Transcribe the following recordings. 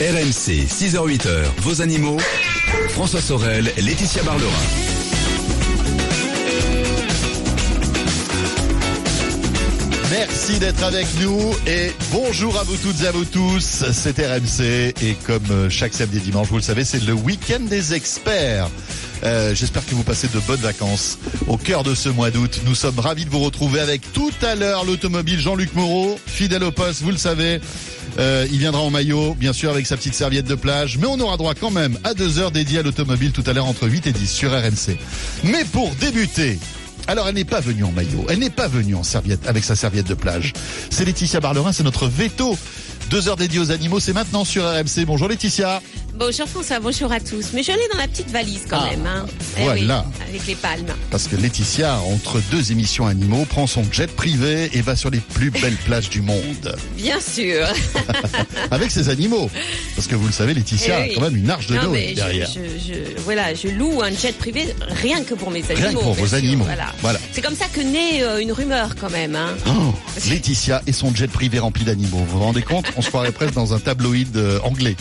RMC, 6h-8h, vos animaux. François Sorel, Laetitia Barlerin. Merci d'être avec nous et bonjour à vous toutes et à vous tous. C'est RMC et comme euh, chaque samedi et dimanche, vous le savez, c'est le week-end des experts. Euh, J'espère que vous passez de bonnes vacances au cœur de ce mois d'août. Nous sommes ravis de vous retrouver avec tout à l'heure l'automobile Jean-Luc Moreau, fidèle au poste, vous le savez. Euh, il viendra en maillot, bien sûr, avec sa petite serviette de plage, mais on aura droit quand même à deux heures dédiées à l'automobile tout à l'heure entre 8 et 10 sur RMC. Mais pour débuter, alors elle n'est pas venue en maillot, elle n'est pas venue en serviette avec sa serviette de plage. C'est Laetitia Barlerin, c'est notre veto. Deux heures dédiées aux animaux, c'est maintenant sur RMC. Bonjour Laetitia. Bonjour François, bonjour à tous. Mais je l'ai dans la petite valise quand Ah, même. Hein. Eh voilà. oui, avec les palmes. Parce que Laetitia, entre deux émissions animaux, prend son jet privé et va sur les plus belles plages du monde. Bien sûr. Avec ses animaux. Parce que vous le savez, Laetitia Eh a quand même une arche de Noé derrière. je- je- voilà, je loue un jet privé rien que pour mes animaux. Rien que pour vos sûr, animaux. Voilà. Voilà. C'est comme ça que naît euh, une rumeur quand même. Hein. Oh, Laetitia et son jet privé rempli d'animaux. Vous vous rendez compte? On se croirait presque dans un tabloïd euh, anglais.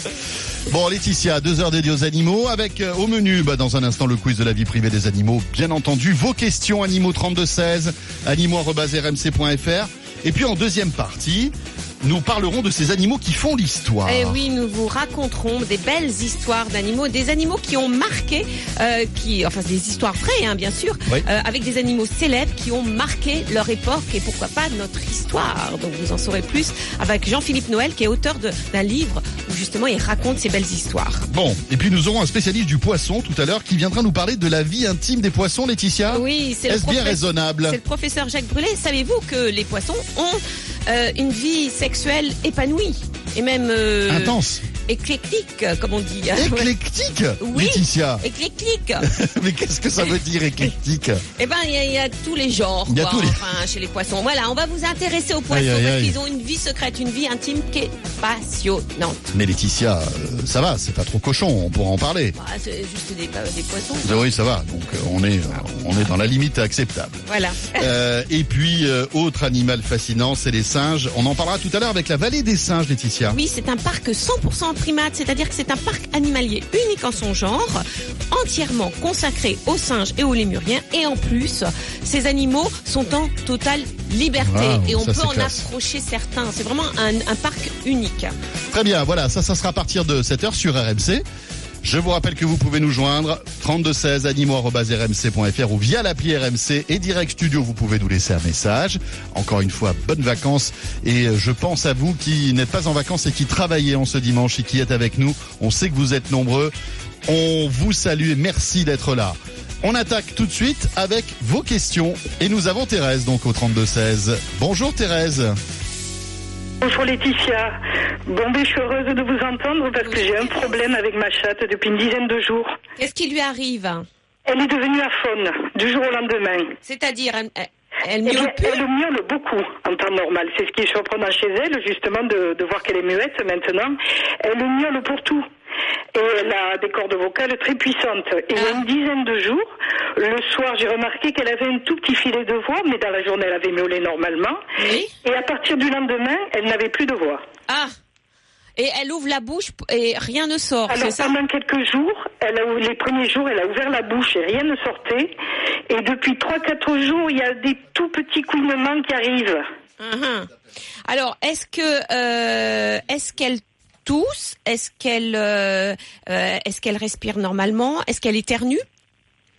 Bon, Laetitia, deux heures dédiées aux animaux, avec euh, au menu, bah, dans un instant, le quiz de la vie privée des animaux. Bien entendu, vos questions, animaux 3216, animaux.rmc.fr. Et puis en deuxième partie, nous parlerons de ces animaux qui font l'histoire. Et Eh oui, nous vous raconterons des belles histoires d'animaux, des animaux qui ont marqué, euh, qui, enfin des histoires vraies, hein, bien sûr, Oui. euh, avec des animaux célèbres qui ont marqué leur époque et pourquoi pas notre histoire. Donc vous en saurez plus avec Jean-Philippe Noël, qui est auteur d'un livre où justement il raconte ces belles histoires. Bon, et puis nous aurons un spécialiste du poisson tout à l'heure qui viendra nous parler de la vie intime des poissons, Laetitia. Oui, c'est le, Est-ce bien raisonnable? c'est le professeur Jacques Brulé. Savez-vous que les poissons ont euh, une vie sexuelle épanouie et même euh, Intense. Éclectique, comme on dit. Éclectique, Oui. Laetitia. Éclectique. Mais qu'est-ce que ça veut dire éclectique? Eh ben, il y, a- il y a tous les genres, Il y a quoi, tous les- enfin, chez les poissons. Voilà, on va vous intéresser aux poissons Aïe, aïe, parce qu'ils ont une vie secrète, une vie intime qui est passionnante. Mais Laetitia, euh, ça va, c'est pas trop cochon, on pourra en parler. Bah, c'est juste des, des poissons. Oui, ça va. Donc euh, on est, euh, on est dans la limite acceptable. Voilà. Euh, et puis euh, autre animal fascinant, c'est les singes. On en parlera tout à l'heure avec la vallée des singes, Laetitia. Oui, c'est un parc 100% primate, c'est-à-dire que c'est un parc animalier unique en son genre, entièrement consacré aux singes et aux lémuriens. Et en plus, ces animaux sont en totale liberté. Et on peut en classe. approcher certains. C'est vraiment un, un parc unique. Très bien, voilà, ça, ça sera à partir de 7h sur RMC. Je vous rappelle que vous pouvez nous joindre 3216 animaux.rmc.fr ou via l'appli RMC et Direct Studio, vous pouvez nous laisser un message. Encore une fois, bonnes vacances et euh, je pense à vous qui n'êtes pas en vacances et qui travaillez en ce dimanche et qui êtes avec nous. On sait que vous êtes nombreux. On vous salue et merci d'être là. On attaque tout de suite avec vos questions et nous avons Thérèse donc au 3216. Bonjour Thérèse. Bonjour Laetitia. Bon, ben, je suis heureuse de vous entendre parce que j'ai un problème avec ma chatte depuis une dizaine de jours. Qu'est-ce qui lui arrive Elle est devenue aphone du jour au lendemain. C'est-à-dire, elle, elle- miaule elle miaule beaucoup en temps normal. C'est ce qui est surprenant chez elle, justement, de, de voir qu'elle est muette maintenant. Elle miaule pour tout. Et elle a des cordes vocales très puissantes. Et il y a Ah. une dizaine de jours, le soir, j'ai remarqué qu'elle avait un tout petit filet de voix, mais dans la journée, elle avait miaulé normalement. Oui. Et à partir du lendemain, elle n'avait plus de voix. Ah Et elle ouvre la bouche et rien ne sort, Alors ça pendant quelques jours, elle a, les premiers jours, elle a ouvert la bouche et rien ne sortait. Et depuis 3-4 jours, il y a des tout petits couinements qui arrivent. Mhm. Alors, est-ce que euh, est-ce qu'elle tousse Est-ce qu'elle euh, euh, est-ce qu'elle respire normalement? Est-ce qu'elle éternue?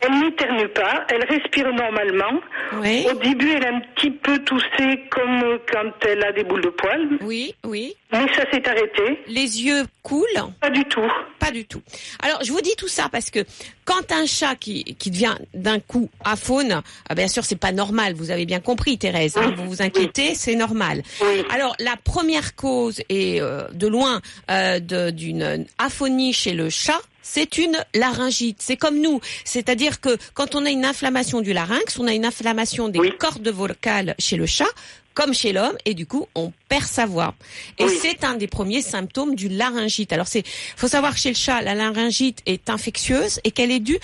Elle n'éternue pas, elle respire normalement. Oui. Au début, elle a un petit peu toussé comme quand elle a des boules de poils, Oui, oui. mais ça s'est arrêté. Les yeux coulent Pas du tout. Pas du tout. Alors, je vous dis tout ça parce que quand un chat qui, qui devient d'un coup aphone, ah, bien sûr, c'est pas normal. Vous avez bien compris, Thérèse. hein, Oui, vous vous inquiétez, c'est normal. Oui. Alors, la première cause est euh, de loin euh, d'une aphonie chez le chat. C'est une laryngite. C'est comme nous. C'est-à-dire que quand on a une inflammation du larynx, on a une inflammation des Oui. cordes vocales chez le chat, comme chez l'homme, et du coup, on perd sa voix. Et Oui. c'est un des premiers symptômes du laryngite. Alors, c'est, faut savoir que chez le chat, la laryngite est infectieuse et qu'elle est due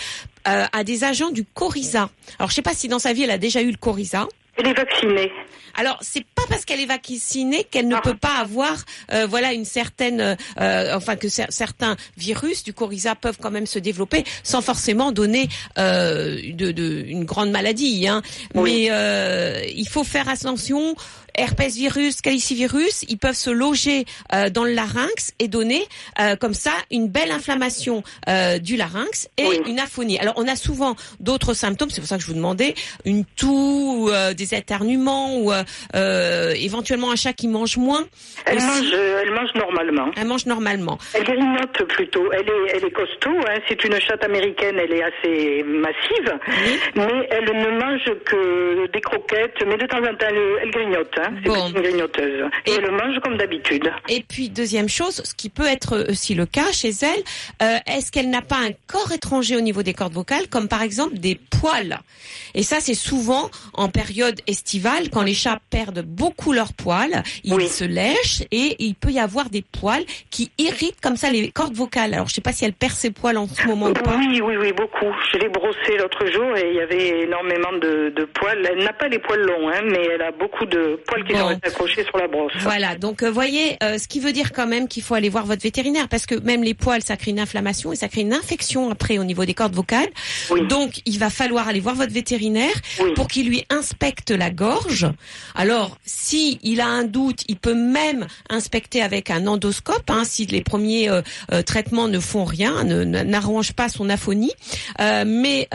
euh, à des agents du coryza. Alors, je sais pas si dans sa vie, elle a déjà eu le coryza. Elle est vaccinée. Alors c'est pas parce qu'elle est vaccinée qu'elle ne peut pas avoir, euh, voilà, une certaine, euh, enfin que cer- certains virus du coryza peuvent quand même se développer sans forcément donner euh, de, de- une grande maladie. Hein. Oui. Mais il faut faire attention. Herpès virus, calicivirus, ils peuvent se loger euh, dans le larynx et donner euh, comme ça une belle inflammation euh, du larynx et Oui. une aphonie. Alors on a souvent d'autres symptômes, c'est pour ça que je vous demandais une toux, ou, des éternuements ou euh, euh, éventuellement un chat qui mange moins. Elle aussi. mange, euh, elle mange normalement. Elle mange normalement. Elle grignote plutôt. Elle est, elle est costaud. Hein. C'est une chatte américaine. Elle est assez massive, Oui. mais elle ne mange que des croquettes. Mais de temps en temps, elle, elle grignote. Hein. C'est Bon. une grignoteuse. Et, Et- elle mange comme d'habitude. Et puis deuxième chose, ce qui peut être aussi le cas chez elle, euh, est-ce qu'elle n'a pas un corps étranger au niveau des cordes vocales, comme par exemple des poils? Et ça, c'est souvent en période estivale, quand les chats perdent beaucoup leurs poils, ils Oui. se lèchent et il peut y avoir des poils qui irritent comme ça les cordes vocales. Alors je sais pas si elle perd ses poils en ce moment ou pas. Oui, oui, oui, beaucoup. Je l'ai brossée l'autre jour et il y avait énormément de, de poils. Elle n'a pas les poils longs, hein, mais elle a beaucoup de poils qui Bon. sont accrochés sur la brosse. Voilà, donc euh, voyez, euh, ce qui veut dire quand même qu'il faut aller voir votre vétérinaire parce que même les poils, ça crée une inflammation et ça crée une infection après au niveau des cordes vocales. Oui. Donc il va falloir aller voir votre vétérinaire Oui. pour qu'il lui inspecte la gorge. Alors si il a un doute, il peut même inspecter avec un endoscope hein, si les premiers euh, euh, traitements ne font rien, n'arrangent pas son aphonie. Euh, mais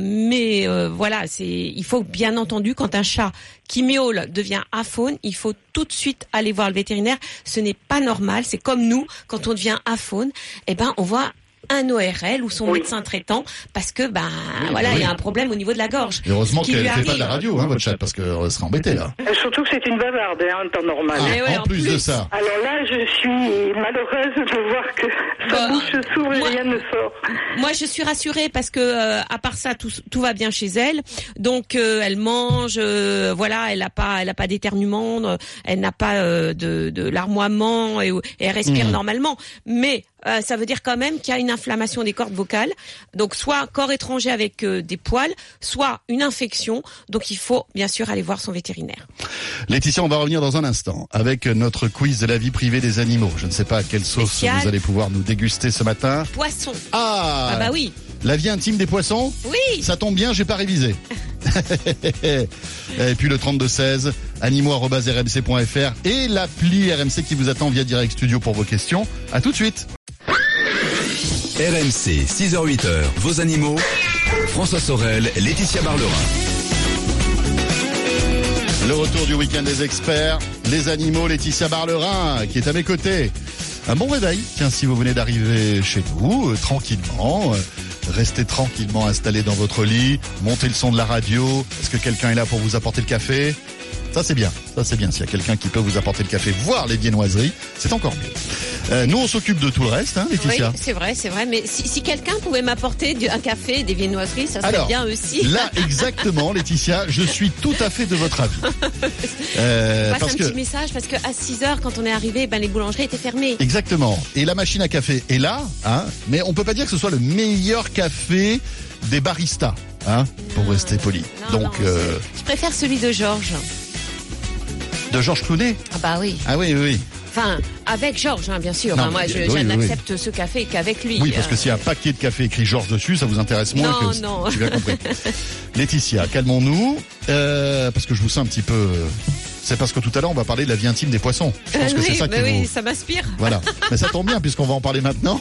mais voilà, c'est il faut bien entendu quand un chat qui miaule devient aphone, il faut tout de suite aller voir le vétérinaire. Ce n'est pas normal. C'est comme nous, quand on devient aphone, eh ben, on voit un ORL ou son Oui. médecin traitant parce que ben voilà oui. il y a un problème au niveau de la gorge. Et heureusement qu'elle fait pas de la radio, hein, votre chat, parce qu'elle serait embêtée là. Euh, Surtout que c'est une bavarde hein, en temps normal. Ah, ouais, en, en plus, de ça. Alors là, je suis malheureuse de voir que sa Bah, bouche s'ouvre et rien ne sort. Moi, je suis rassurée parce que euh, à part ça, tout, tout va bien chez elle. Donc, euh, elle mange, euh, voilà, elle n'a pas, elle a pas d'éternuement, euh, elle n'a pas euh, de, de larmoiement et, et elle respire Mhm. normalement. Mais euh, ça veut dire quand même qu'il y a une inflammation des cordes vocales. Donc, soit corps étranger avec euh, des poils, soit une infection. Donc, il faut bien sûr aller voir son vétérinaire. Laetitia, on va revenir dans un instant avec notre quiz de la vie privée des animaux. Je ne sais pas quelle sauce Spécial. vous allez pouvoir nous déguster ce matin. Poisson. Ah, Ah bah oui. La vie intime des poissons Oui. Ça tombe bien, j'ai pas révisé. et puis le 3216, animaux.rmc.fr et l'appli RMC qui vous attend via Direct Studio pour vos questions. À tout de suite. RMC, 6h-8h, vos animaux. François Sorel, Laetitia Barlerin. Le retour du week-end des experts, les animaux, Laetitia Barlerin qui est à mes côtés. Un bon réveil, tiens, si vous venez d'arriver chez nous, euh, tranquillement, euh, restez tranquillement installé dans votre lit, montez le son de la radio, est-ce que quelqu'un est là pour vous apporter le café? Ça c'est bien, ça c'est bien, s'il y a quelqu'un qui peut vous apporter le café, voire les viennoiseries, c'est encore mieux. Euh, nous on s'occupe de tout le reste, hein, Oui, Laetitia c'est vrai, c'est vrai. Mais si, si quelqu'un pouvait m'apporter un café, des viennoiseries, ça serait Alors, bien aussi. Là, exactement, Laetitia, je suis tout à fait de votre avis. Euh, passe parce un que petit message parce que à 6 heures quand on est arrivé, ben les boulangeries étaient fermées. Exactement. Et la machine à café est là, hein, mais on peut pas dire que ce soit le meilleur café des baristas, hein, pour rester poli. Non, Donc, non, euh, je préfère celui de Georges. de Georges Clounet. Ah bah oui. Ah oui, oui, oui. Enfin, avec Georges, hein, bien sûr. Non, Hein, moi, je, oui, je oui, oui. n'accepte ce café qu'avec lui. Oui, parce que Euh, s'il y a un paquet de café écrit Georges dessus, ça vous intéresse moins Non, que. non. J'ai bien compris. Laetitia, calmons-nous, euh, parce que je vous sens un petit peu. C'est parce que tout à l'heure on va parler de la vie intime des poissons. Je pense que oui, c'est ça bah qui oui, vous. ça m'inspire. Voilà. Mais ça tombe bien puisqu'on va en parler maintenant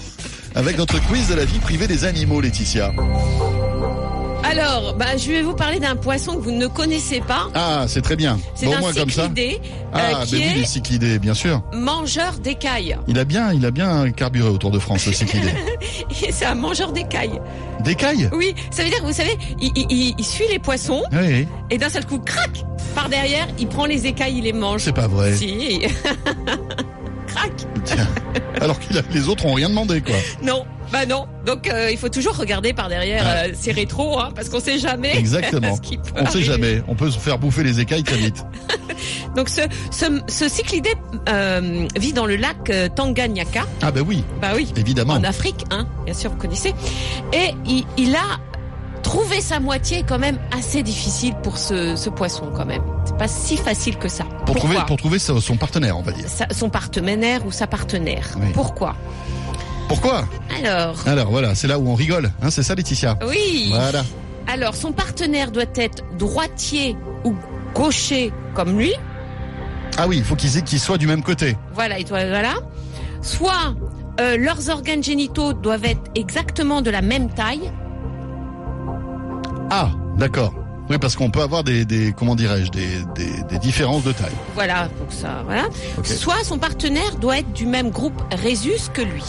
avec notre quiz de la vie privée des animaux, Laetitia. Alors, bah, je vais vous parler d'un poisson que vous ne connaissez pas. Ah, c'est très bien. C'est Bon, un moins comme ça. cyclidé euh, Ah, qui ben oui, bien sûr. mangeur d'écailles. Il a bien, il a bien carburé autour de France, le cyclidé. C'est un mangeur d'écailles. D'écailles? Oui, ça veut dire, vous savez, il, il- il- il suit les poissons Oui, oui. et d'un seul coup, crac, par derrière, il prend les écailles, il les mange. c'est pas vrai. Si. Tiens. Alors que les autres ont rien demandé, quoi. Non, bah non. Donc euh, il faut toujours regarder par derrière euh, ces rétros, hein, parce qu'on sait jamais. Exactement. ce qui peut On sait arriver. jamais. On peut se faire bouffer les écailles très vite. Donc ce, ce, ce cyclidé euh, vit dans le lac Tanganyika. Ah ben oui, Bah oui. évidemment. En Afrique, hein, bien sûr, vous connaissez. Et il, il a trouvé sa moitié quand même assez difficile pour ce, ce poisson quand même. C'est pas si facile que ça. Pour trouver, pour trouver son son partenaire, on va dire. Sa- son partenaire ou sa partenaire. Oui. Pourquoi Pourquoi Alors, Alors voilà, c'est là où on rigole, hein, c'est ça Laetitia oui. Voilà. Alors, son partenaire doit être droitier ou gaucher comme lui. Ah oui, il faut qu'ils aient- qu'ils soient du même côté. Voilà, et toi, voilà. Soit euh, leurs organes génitaux doivent être exactement de la même taille. Ah, d'accord. Oui, parce qu'on peut avoir des, des comment dirais-je, des, des, des différences de taille. Voilà, donc ça, voilà. Soit son partenaire doit être du même groupe Rhésus que lui.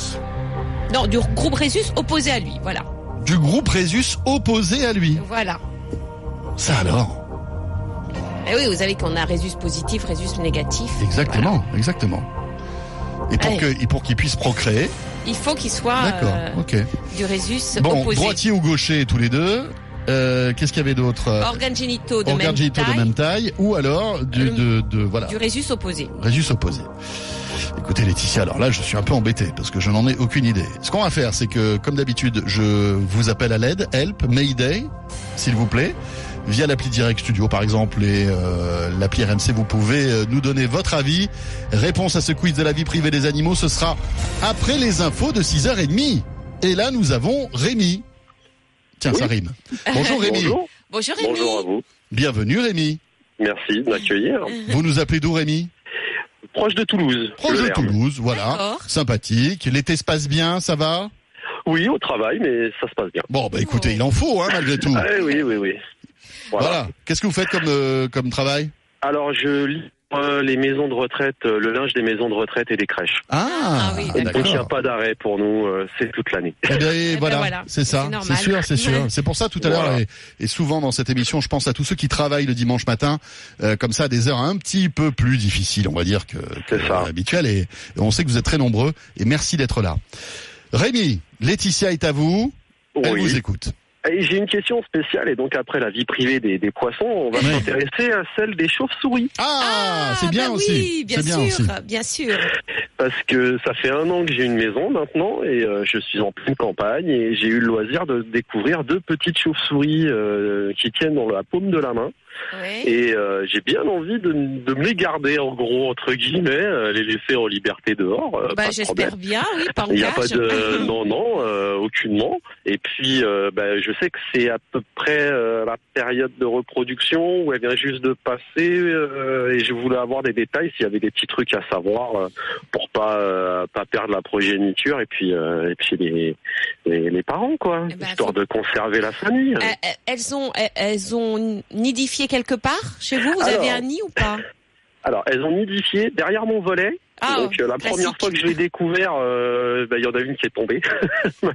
Non, du groupe Rhésus opposé à lui. Voilà, Du groupe Rhésus opposé à lui. voilà. Ça alors? Et oui, vous savez qu'on a Rhésus positif, Rhésus négatif. Exactement, exactement. Et pour pour qu'ils puissent procréer. Il faut qu'il soit D'accord. euh, ok. du Rhésus Bon, opposé. droitier ou gaucher tous les deux. Euh, Qu'est-ce qu'il y avait d'autre Euh, Organes génitaux de Organes même génitaux taille, de même taille ou alors du, Euh, de, de voilà du Rhésus opposé. Rhésus opposé. Écoutez Laetitia, alors là je suis un peu embêté parce que je n'en ai aucune idée. Ce qu'on va faire, c'est que comme d'habitude, je vous appelle à l'aide, help, Mayday, s'il vous plaît, via l'appli Direct Studio par exemple et euh, l'appli RMC. Vous pouvez nous donner votre avis. Réponse à ce quiz de la vie privée des animaux, ce sera après les infos de 6h30. Et là nous avons Rémi. Tiens, ça rime. Bonjour Rémi. Bonjour. Bonjour Rémi. Bonjour à vous. Bienvenue Rémi. Merci de m'accueillir. Vous nous appelez d'où Rémi? Proche de Toulouse. Proche de. Toulouse, voilà. Sympathique. L'été se passe bien, ça va? Oui, au travail, mais ça se passe bien. Bon, bah écoutez, il en faut, hein, malgré tout. Ah, oui, oui, oui. Voilà. Voilà. Qu'est-ce que vous faites comme, euh, comme travail? Alors, je lis les maisons de retraite, euh, le linge des maisons de retraite et des crèches. Ah, Ah oui, Donc, il n'y a pas d'arrêt pour nous, euh, c'est toute l'année. Eh et ben voilà, voilà, c'est ça, c'est sûr, c'est sûr. Ouais. C'est pour ça tout à l'heure Voilà. et, et souvent dans cette émission, je pense à tous ceux qui travaillent le dimanche matin, euh, comme ça, à des heures un petit peu plus difficiles, on va dire que, que habituelles. Et, et on sait que vous êtes très nombreux et merci d'être là. Rémi, Laetitia est à vous. Elle vous Oui. écoute. Et j'ai une question spéciale, et donc après la vie privée des, des poissons, on va Ouais. s'intéresser à celle des chauves-souris. Ah, c'est bien bah aussi. Oui, bien sûr, aussi. bien sûr. Parce que ça fait un an que j'ai une maison maintenant, et euh, je suis en pleine campagne, et j'ai eu le loisir de découvrir deux petites chauves-souris euh, qui tiennent dans la paume de la main. Et euh, j'ai bien envie de, de me les garder, en gros, entre guillemets, euh, les laisser en liberté dehors. euh, Bah, j'espère bien, oui, en Il n'y a pas de non non euh, aucunement et puis euh, bah, je sais que c'est à peu près la période de reproduction où elle vient juste de passer et je voulais avoir des détails s'il y avait des petits trucs à savoir pour pas pas perdre la progéniture et puis et puis les, les les parents quoi Eh ben, histoire faut- de conserver la famille. Elles ont, elles ont nidifié quelque part chez vous Vous Alors, avez un nid ou pas Alors elles ont nidifié derrière mon volet. Ah, Donc euh, la classique. première fois que je l'ai découvert, euh, bah, il y en a une qui est tombée.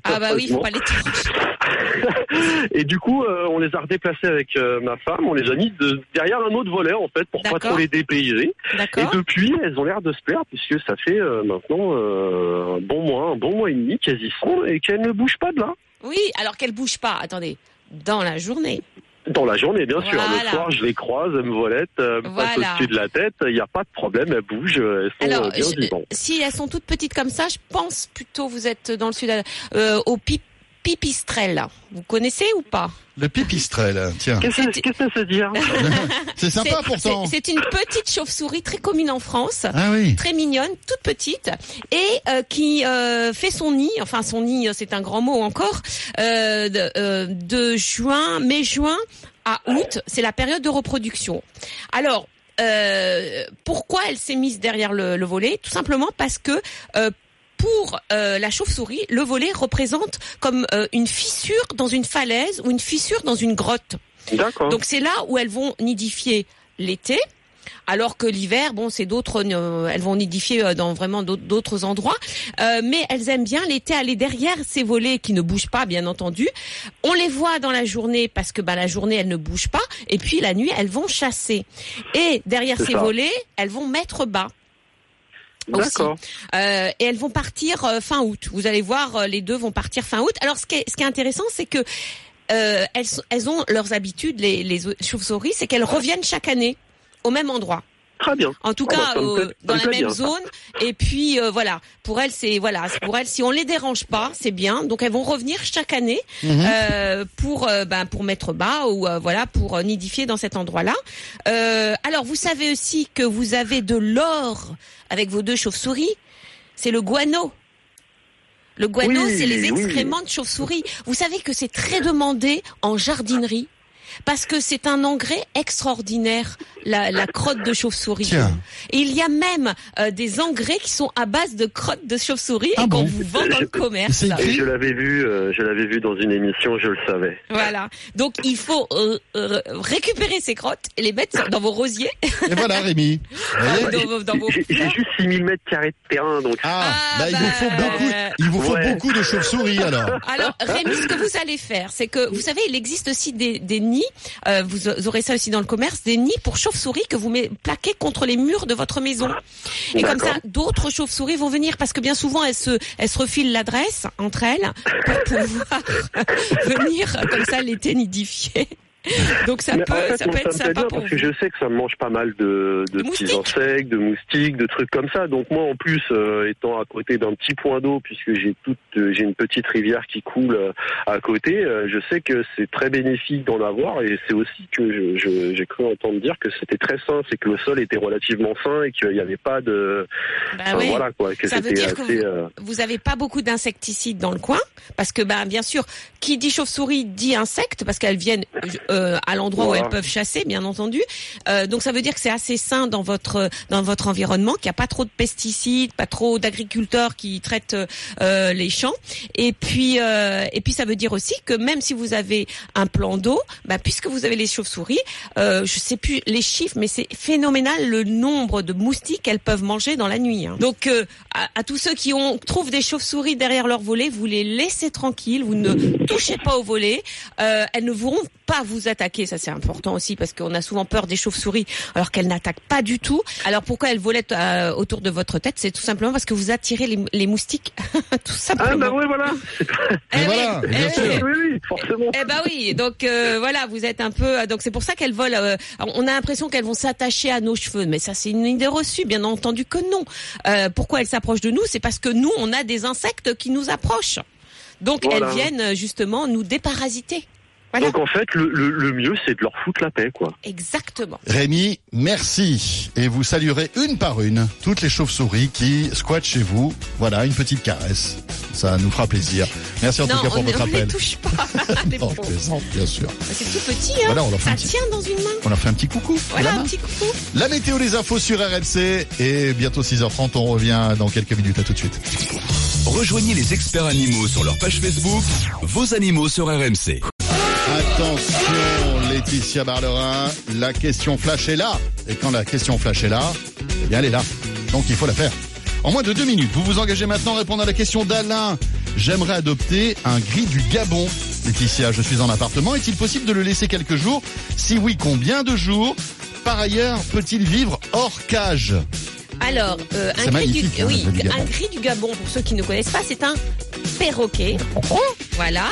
Ah bah oui, il faut pas les. Et du coup, euh, on les a redéplacés avec ma femme. On les a mis de- derrière un autre volet, en fait, pour pas trop les dépayser. Et depuis, elles ont l'air de se plaire, puisque ça fait maintenant un bon mois, un bon mois et demi qu'elles y sont et qu'elles ne bougent pas de là. Oui, alors qu'elles bougent pas. Attendez, dans la journée. Dans la journée, bien sûr. Voilà. Le soir, je les croise, elles me volettent, euh, me passent au-dessus de la tête. Il n'y a pas de problème, elles bougent, elles sont Alors, bien je- vivantes. si elles sont toutes petites comme ça, je pense plutôt vous êtes dans le sud, euh, au pip pipistrelle. Vous connaissez ou pas Le pipistrel, tiens. Qu'est-ce que ça veut dire C'est sympa pourtant. C'est une petite chauve-souris très commune en France. Ah oui. très mignonne, toute petite, et euh, qui euh, fait son nid, enfin son nid, euh, c'est un grand mot encore, euh, de, euh, de juin, mai-juin à août, c'est la période de reproduction. Alors, euh, pourquoi elle s'est mise derrière le, le volet? Tout simplement parce que euh, pour euh, la chauve-souris, le volet représente comme euh, une fissure dans une falaise ou une fissure dans une grotte. D'accord. Donc c'est là où elles vont nidifier l'été. Alors que l'hiver, bon, c'est d'autres, euh, elles vont nidifier euh, dans vraiment d'autres- endroits, Euh, mais elles aiment bien l'été aller derrière ces volets qui ne bougent pas, bien entendu. On les voit dans la journée parce que bah, la journée elles ne bougent pas, et puis la nuit elles vont chasser. Et derrière ces ça. volets, elles vont mettre bas. D'accord. Euh, et elles vont partir euh, fin août. Vous allez voir, euh, les deux vont partir fin août. Alors, ce qui est, intéressant, c'est que elles, ont leurs habitudes, les, les chauves-souris, c'est qu'elles reviennent chaque année au même endroit. Très bien. En tout Ah, bah, cas, euh, dans la même bien, ça. zone. Et puis euh, voilà, pour elles, c'est voilà, pour elles, si on les dérange pas, c'est bien. Donc elles vont revenir chaque année Mhm. euh, pour euh, ben, pour mettre bas ou euh, voilà pour euh, nidifier dans cet endroit-là. Euh, alors vous savez aussi que vous avez de l'or avec vos deux chauves-souris. C'est le guano. Le guano, Oui, c'est les oui. excréments de chauve-souris. Vous savez que c'est très demandé en jardinerie parce que c'est un engrais extraordinaire, la, la crotte de chauve-souris. Tiens. Et il y a même euh, des engrais qui sont à base de crottes de chauve-souris Ah et qu'on vous vend dans le commerce. Et je l'avais vu, euh, je l'avais vu dans une émission, je le savais. Voilà. Donc il faut euh, récupérer ces crottes et les mettre dans vos rosiers. Et voilà, Rémi. Dans dans vos J'ai juste 6000 mètres carrés de terrain, donc ah, Ah, bah, il vous bah, faut beaucoup, il vous faut ouais. beaucoup de chauves-souris alors. Alors Rémi, ce que vous allez faire, c'est que vous savez, il existe aussi des, des nids. Euh, vous aurez ça aussi dans le commerce, des nids pour chauves-souris que vous plaqués contre les murs de votre maison. Et comme ça, d'autres chauves-souris vont venir parce que bien souvent elles se elles se refilent l'adresse entre elles pour pouvoir venir comme ça l'été nidifier. Donc ça Mais peut en fait, ça peut être sympa bien pour parce que je sais que ça me mange pas mal de, petits insectes, de moustiques, de trucs comme ça. Donc moi, en plus, euh, étant à côté d'un petit point d'eau, puisque j'ai toute, euh, j'ai une petite rivière qui coule euh, à côté, je sais que c'est très bénéfique d'en avoir. Et c'est aussi que j'ai cru entendre dire que c'était très sain, c'est que le sol était relativement sain et qu'il n'y avait pas de, Bah enfin, oui. voilà quoi, que Ça veut dire que assez. vous- euh, vous avez pas beaucoup d'insecticides dans le coin parce que ben bien sûr qui dit chauve-souris dit insectes parce qu'elles viennent à l'endroit Voilà. où elles peuvent chasser bien entendu Euh, donc ça veut dire que c'est assez sain dans votre dans votre environnement qu'il n'y a pas trop de pesticides pas trop d'agriculteurs qui traitent euh, les champs et puis euh, et puis ça veut dire aussi que même si vous avez un plan d'eau bah, puisque vous avez les chauves-souris euh, je sais plus les chiffres mais c'est phénoménal le nombre de moustiques qu'elles peuvent manger dans la nuit hein. donc euh, à, à tous ceux qui ont trouvent des chauves-souris derrière leur volet, vous les laissez tranquilles, vous ne touchez pas au volet. Euh, elles ne pourront pas vous attaquer, ça c'est important aussi parce qu'on a souvent peur des chauves-souris alors qu'elles n'attaquent pas du tout. Alors pourquoi elles volaient euh, autour de votre tête? C'est tout simplement parce que vous attirez les, les moustiques, tout simplement. Ah bah oui, voilà. Eh oui, voilà, eh bien oui. sûr. oui, oui, forcément. Eh ben oui, donc euh, voilà, vous êtes un peu, donc c'est pour ça qu'elles volent. euh, on a l'impression qu'elles vont s'attacher à nos cheveux, mais ça c'est une idée reçue, bien entendu que non. Euh, pourquoi elles s'approchent de nous? C'est parce que nous, on a des insectes qui nous approchent. Donc Voilà. elles viennent justement nous déparasiter. Voilà, Donc en fait, le, le, le mieux, c'est de leur foutre la paix, quoi. exactement. Rémi, merci. Et vous saluerez une par une toutes les chauves-souris qui squattent chez vous. Voilà, une petite caresse. Ça nous fera plaisir. Merci en non, tout cas on, pour votre on les appel. touche pas. les Non, je pauvres. plaisante, bien sûr. c'est tout petit, hein. Voilà, on leur fait ça un petit- tient dans une main. On leur fait un petit coucou. Voilà, un main. petit coucou. La météo, les infos sur RMC. Et bientôt 6h30, on revient dans quelques minutes. À tout de suite. Rejoignez les experts animaux sur leur page Facebook, vos animaux sur RMC. Attention, Laetitia Barlerin, la question flash est là. Et quand la question flash est là, eh bien elle est là. Donc il faut la faire. En moins de deux minutes, vous vous engagez maintenant à répondre à la question d'Alain. J'aimerais adopter un gris du Gabon. Laetitia, je suis en appartement. Est-il possible de le laisser quelques jours? Si oui, combien de jours? Par ailleurs, peut-il vivre hors cage? Alors, euh, un, gris du, magnifique, hein, oui, gris du Gabon. un gris du Gabon, pour ceux qui ne connaissent pas, c'est un perroquet. Voilà,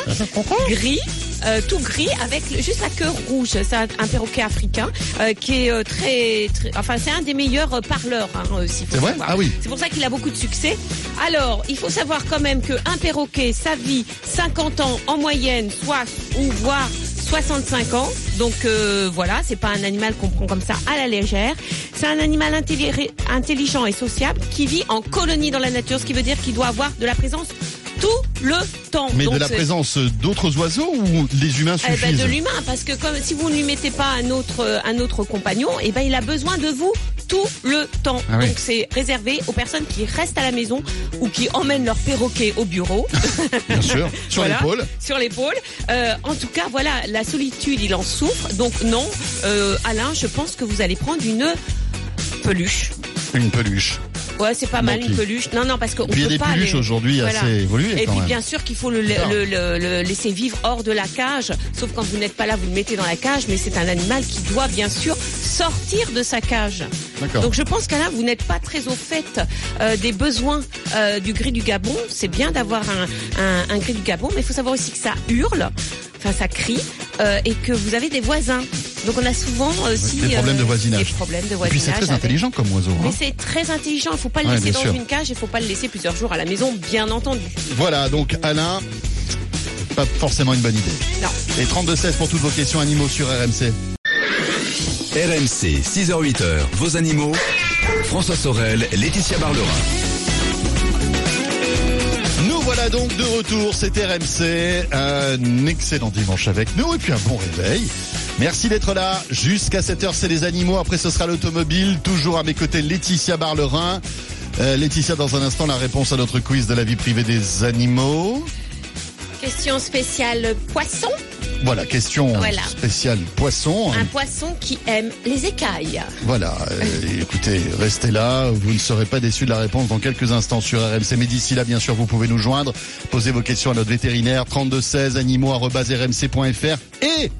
gris. Euh, tout gris avec juste la queue rouge. C'est un, un perroquet africain euh, qui est euh, très, très- enfin c'est un des meilleurs euh, parleurs hein, aussi. faut C'est vrai. Ah oui. C'est pour ça qu'il a beaucoup de succès. Alors, il faut savoir quand même qu'un perroquet, ça vit 50 ans en moyenne, soit ou voire 65 ans. Donc euh, voilà, c'est pas un animal qu'on prend comme ça à la légère. C'est un animal intelli- intelligent et sociable qui vit en colonie dans la nature, ce qui veut dire qu'il doit avoir de la présence tout le temps. Mais Donc, de la présence d'autres oiseaux ou les humains eh ben, suffisent de l'humain, parce que comme si vous ne lui mettez pas un autre euh, un autre compagnon, eh ben il a besoin de vous tout le temps. Ah oui. Donc c'est réservé aux personnes qui restent à la maison ou qui emmènent leur perroquet au bureau Bien sûr, sur Voilà. l'épaule. sur l'épaule. Euh, en tout cas, voilà, la solitude, il en souffre. Donc non, euh, Alain, je pense que vous allez prendre une peluche. Une peluche. Ouais, c'est pas mal Donc, une peluche. Non, non, parce qu'on Puis il y a peut des pas peluches les- aujourd'hui Voilà. assez évoluées Et quand puis même. bien sûr qu'il faut le, le, le- le- laisser vivre hors de la cage. Sauf quand vous n'êtes pas là, vous le mettez dans la cage. Mais c'est un animal qui doit bien sûr sortir de sa cage. D'accord. Donc je pense qu'Alain, vous n'êtes pas très au fait euh, des besoins euh, du gris du Gabon. C'est bien d'avoir un, un, un gris du Gabon, mais il faut savoir aussi que ça hurle, enfin ça crie, euh, et que vous avez des voisins. Donc on a souvent aussi Des problèmes de euh, voisinage. Des problèmes de Et voisinage. puis c'est très avec- intelligent comme oiseau. hein. Mais c'est très intelligent. Il faut pas le laisser dans sûr. une cage. Il faut pas le laisser plusieurs jours à la maison, bien entendu. Voilà, donc Alain, pas forcément une bonne idée. Non. Et 32-16 pour toutes vos questions animaux sur RMC. RMC, 6h-8h, vos animaux. François Sorel, Laetitia Barlerin. Nous voilà donc de retour, c'est RMC. Un excellent dimanche avec nous et puis un bon réveil. Merci d'être là. Jusqu'à 7h, c'est les animaux. Après, ce sera l'automobile. Toujours à mes côtés, Laetitia Barlerin. Euh, Laetitia, dans un instant, la réponse à notre quiz de la vie privée des animaux. Question spéciale poisson. Voilà, question Voilà. spéciale poisson. Un poisson qui aime les écailles. Voilà, euh, écoutez, restez là, vous ne serez pas déçus de la réponse dans quelques instants sur RMC. Mais d'ici là, bien sûr, vous pouvez nous joindre, poser vos questions à notre vétérinaire 3216 animaux@rmc.fr et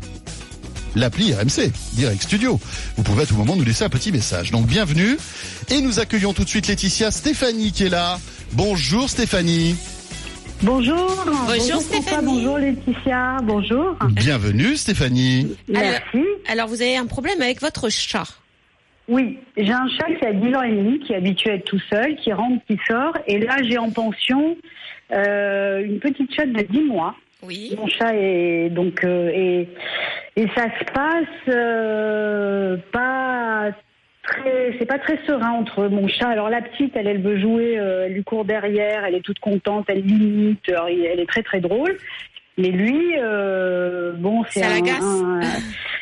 l'appli RMC Direct Studio. Vous pouvez à tout moment nous laisser un petit message. Donc bienvenue et nous accueillons tout de suite Laetitia Stéphanie qui est là. Bonjour Stéphanie. Bonjour. Bonjour, Stéphanie. bonjour Laetitia. Bonjour. Bienvenue Stéphanie. Merci. Alors vous avez un problème avec votre chat. Oui, j'ai un chat qui a 10 ans et demi, qui est habitué à être tout seul, qui rentre, qui sort. Et là, j'ai en pension euh, une petite chatte de 10 mois. Oui. Mon chat est donc euh, et, et ça se passe euh, pas très c'est pas très serein entre mon chat. Alors la petite, elle elle veut jouer, euh, elle lui court derrière, elle est toute contente, elle limite, elle est très très drôle. Mais lui, bon, c'est un- un-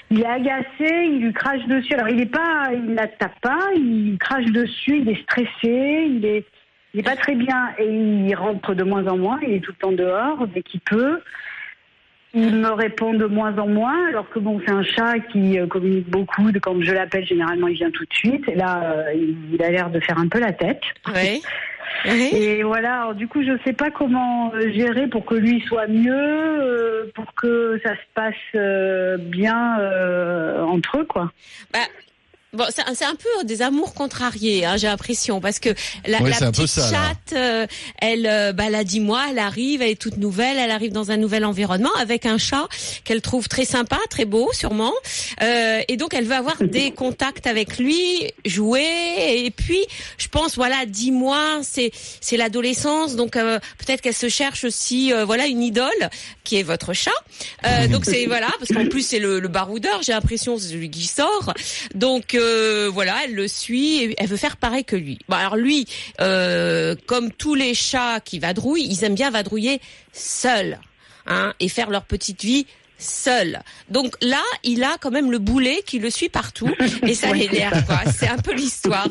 il est agacé, il lui crache dessus. Alors il est pas, il la tape pas, il crache dessus, il est stressé, il est, il est pas très bien et il rentre de moins en moins. Il est tout le temps dehors dès qu'il peut. Il me répond de moins en moins, alors que bon, c'est un chat qui euh, communique beaucoup. Quand je l'appelle, généralement, il vient tout de suite. Et là, euh, il- a l'air de faire un peu la tête. Oui. Oui. Et voilà, alors, du coup, je sais pas comment euh, gérer pour que lui soit mieux, euh, pour que ça se passe euh, bien euh, entre eux, quoi. Bah, Bon, c'est un- peu des amours contrariés, hein, j'ai l'impression, parce que la, Ouais, petite ça, chatte, euh, elle, euh, bah, elle a 10 mois, elle arrive, elle est toute nouvelle, elle arrive dans un nouvel environnement avec un chat qu'elle trouve très sympa, très beau, sûrement, euh, et donc elle veut avoir des contacts avec lui, jouer, et puis je pense, voilà, 10 mois, c'est c'est l'adolescence, donc euh, peut-être qu'elle se cherche aussi, euh, voilà, une idole qui est votre chat. Euh, donc c'est voilà, parce qu'en plus c'est le, le baroudeur, j'ai l'impression c'est celui qui sort. Donc euh, voilà, elle le suit, et elle veut faire pareil que lui. Alors lui, euh, comme tous les chats qui vadrouillent, ils aiment bien vadrouiller seuls, hein, et faire leur petite vie seul. Donc là, il a quand même le boulet qui le suit partout et ça l'énerve quoi. C'est un peu l'histoire.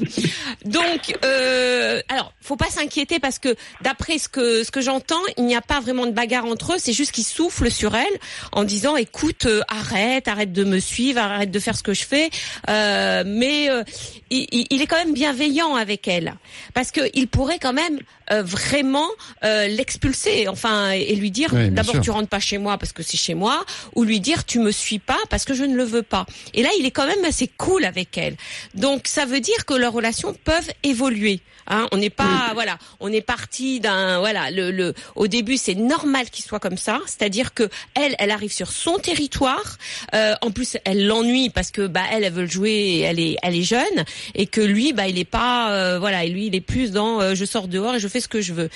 Donc euh, alors, faut pas s'inquiéter parce que d'après ce que ce que j'entends, il n'y a pas vraiment de bagarre entre eux, c'est juste qu'il souffle sur elle en disant écoute, euh, arrête, arrête de me suivre, arrête de faire ce que je fais. Euh, mais euh, il, il- il est quand même bienveillant avec elle parce que il pourrait quand même euh, vraiment euh, l'expulser, enfin et, lui dire Oui, d'abord tu rentres pas chez moi parce que c'est chez moi, ou lui dire tu me suis pas parce que je ne le veux pas. Et là, il est quand même assez cool avec elle. Donc ça veut dire que leurs relations peuvent évoluer. Hein, on n'est pas voilà, on est parti d'un voilà le, le au début c'est normal qu'il soit comme ça, c'est-à-dire que elle elle arrive sur son territoire, euh, en plus elle l'ennuie parce que bah elle elle veut le jouer, et elle est elle est jeune. Et que lui bah il est pas euh, voilà et lui il est plus dans euh, je sors dehors et je fais ce que je veux.